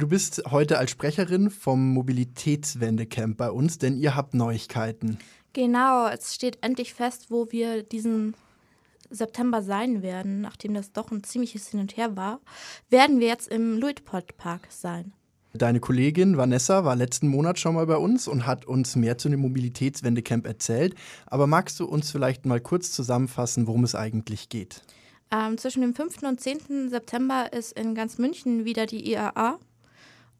Du bist heute als Sprecherin vom Mobilitätswendecamp bei uns, denn ihr habt Neuigkeiten. Genau, es steht endlich fest, wo wir diesen September sein werden, nachdem das doch ein ziemliches Hin und Her war, werden wir jetzt im Luitpold Park sein. Deine Kollegin Vanessa war letzten Monat schon mal bei uns und hat uns mehr zu dem Mobilitätswendecamp erzählt. Aber magst du uns vielleicht mal kurz zusammenfassen, worum es eigentlich geht? Ähm, zwischen dem 5. und 10. September ist in ganz München wieder die IAA.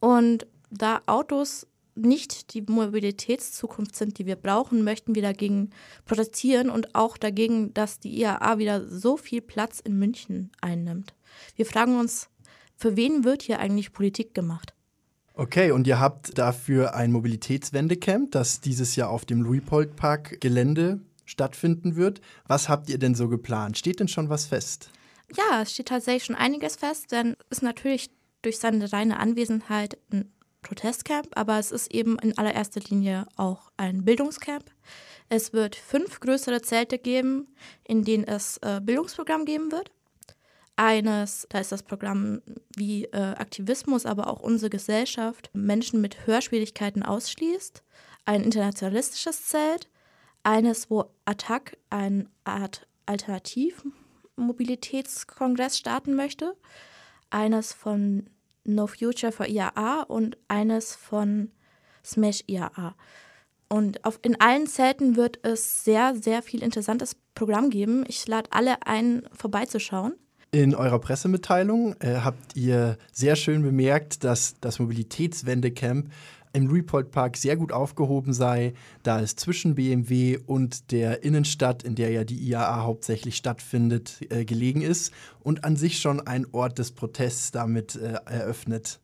Und da Autos nicht die Mobilitätszukunft sind, die wir brauchen, möchten wir dagegen protestieren und auch dagegen, dass die IAA wieder so viel Platz in München einnimmt. Wir fragen uns, für wen wird hier eigentlich Politik gemacht? Okay, und ihr habt dafür ein Mobilitätswendecamp, das dieses Jahr auf dem Luipold-Park-Gelände stattfinden wird. Was habt ihr denn so geplant? Steht denn schon was fest? Ja, es steht tatsächlich schon einiges fest, denn es ist natürlich durch seine reine Anwesenheit ein Protestcamp, aber es ist eben in allererster Linie auch ein Bildungscamp. Es wird fünf größere Zelte geben, in denen es äh, Bildungsprogramm geben wird. Eines, da ist das Programm wie äh, Aktivismus, aber auch unsere Gesellschaft Menschen mit Hörschwierigkeiten ausschließt. Ein internationalistisches Zelt. Eines, wo Attac eine Art Alternativmobilitätskongress starten möchte. Eines von No Future for IAA und eines von Smash IAA. Und auf, in allen Zelten wird es sehr, sehr viel interessantes Programm geben. Ich lade alle ein, vorbeizuschauen. In eurer Pressemitteilung äh, habt ihr sehr schön bemerkt, dass das Mobilitätswendecamp im Report Park sehr gut aufgehoben sei, da es zwischen BMW und der Innenstadt, in der ja die IAA hauptsächlich stattfindet, äh, gelegen ist und an sich schon ein Ort des Protests damit äh, eröffnet.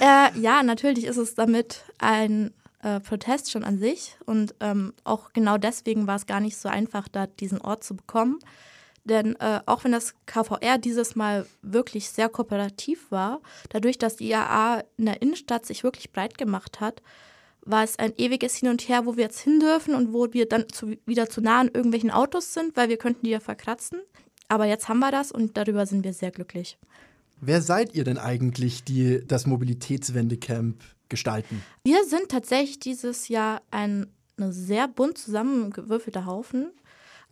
Äh, ja, natürlich ist es damit ein äh, Protest schon an sich und ähm, auch genau deswegen war es gar nicht so einfach, da diesen Ort zu bekommen. Denn äh, auch wenn das KVR dieses Mal wirklich sehr kooperativ war, dadurch, dass die IAA in der Innenstadt sich wirklich breit gemacht hat, war es ein ewiges Hin und Her, wo wir jetzt hin dürfen und wo wir dann zu, wieder zu nah an irgendwelchen Autos sind, weil wir könnten die ja verkratzen. Aber jetzt haben wir das und darüber sind wir sehr glücklich. Wer seid ihr denn eigentlich, die das Mobilitätswendecamp gestalten? Wir sind tatsächlich dieses Jahr ein, ein sehr bunt zusammengewürfelter Haufen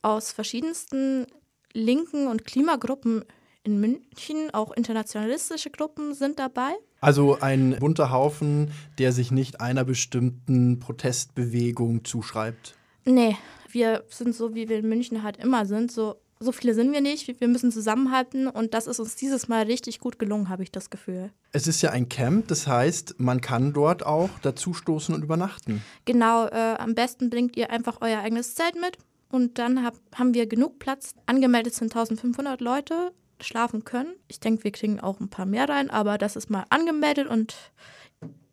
aus verschiedensten linken und Klimagruppen in München, auch internationalistische Gruppen sind dabei. Also ein bunter Haufen, der sich nicht einer bestimmten Protestbewegung zuschreibt. Nee, wir sind so, wie wir in München halt immer sind. So, so viele sind wir nicht. Wir müssen zusammenhalten und das ist uns dieses Mal richtig gut gelungen, habe ich das Gefühl. Es ist ja ein Camp, das heißt, man kann dort auch dazustoßen und übernachten. Genau, äh, am besten bringt ihr einfach euer eigenes Zelt mit und dann hab, haben wir genug Platz. Angemeldet sind 1500 Leute, schlafen können. Ich denke, wir kriegen auch ein paar mehr rein, aber das ist mal angemeldet und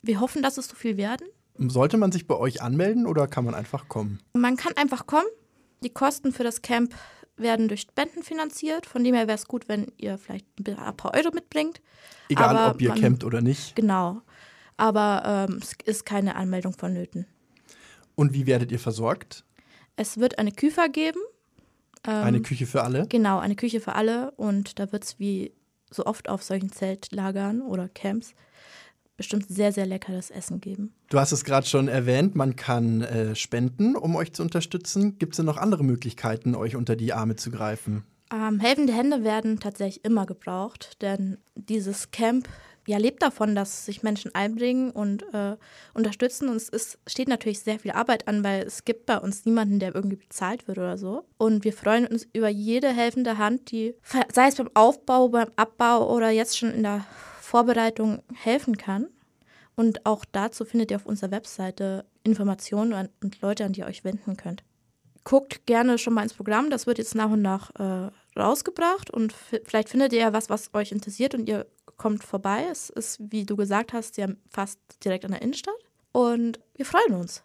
wir hoffen, dass es so viel werden. Sollte man sich bei euch anmelden oder kann man einfach kommen? Man kann einfach kommen. Die Kosten für das Camp werden durch Spenden finanziert. Von dem her wäre es gut, wenn ihr vielleicht ein paar Euro mitbringt. Egal, Aber ob ihr man, campt oder nicht. Genau. Aber ähm, es ist keine Anmeldung vonnöten. Und wie werdet ihr versorgt? Es wird eine Küfer geben. Ähm, eine Küche für alle? Genau, eine Küche für alle. Und da wird es wie so oft auf solchen Zeltlagern oder Camps bestimmt sehr, sehr leckeres Essen geben. Du hast es gerade schon erwähnt, man kann äh, spenden, um euch zu unterstützen. Gibt es denn noch andere Möglichkeiten, euch unter die Arme zu greifen? Ähm, helfende Hände werden tatsächlich immer gebraucht, denn dieses Camp ja, lebt davon, dass sich Menschen einbringen und äh, unterstützen. Und es ist, steht natürlich sehr viel Arbeit an, weil es gibt bei uns niemanden, der irgendwie bezahlt wird oder so. Und wir freuen uns über jede helfende Hand, die, sei es beim Aufbau, beim Abbau oder jetzt schon in der Vorbereitung helfen kann. Und auch dazu findet ihr auf unserer Webseite Informationen und Leute, an die ihr euch wenden könnt. Guckt gerne schon mal ins Programm, das wird jetzt nach und nach äh, rausgebracht und vielleicht findet ihr ja was, was euch interessiert und ihr kommt vorbei. Es ist, wie du gesagt hast, ja fast direkt an der Innenstadt. Und wir freuen uns.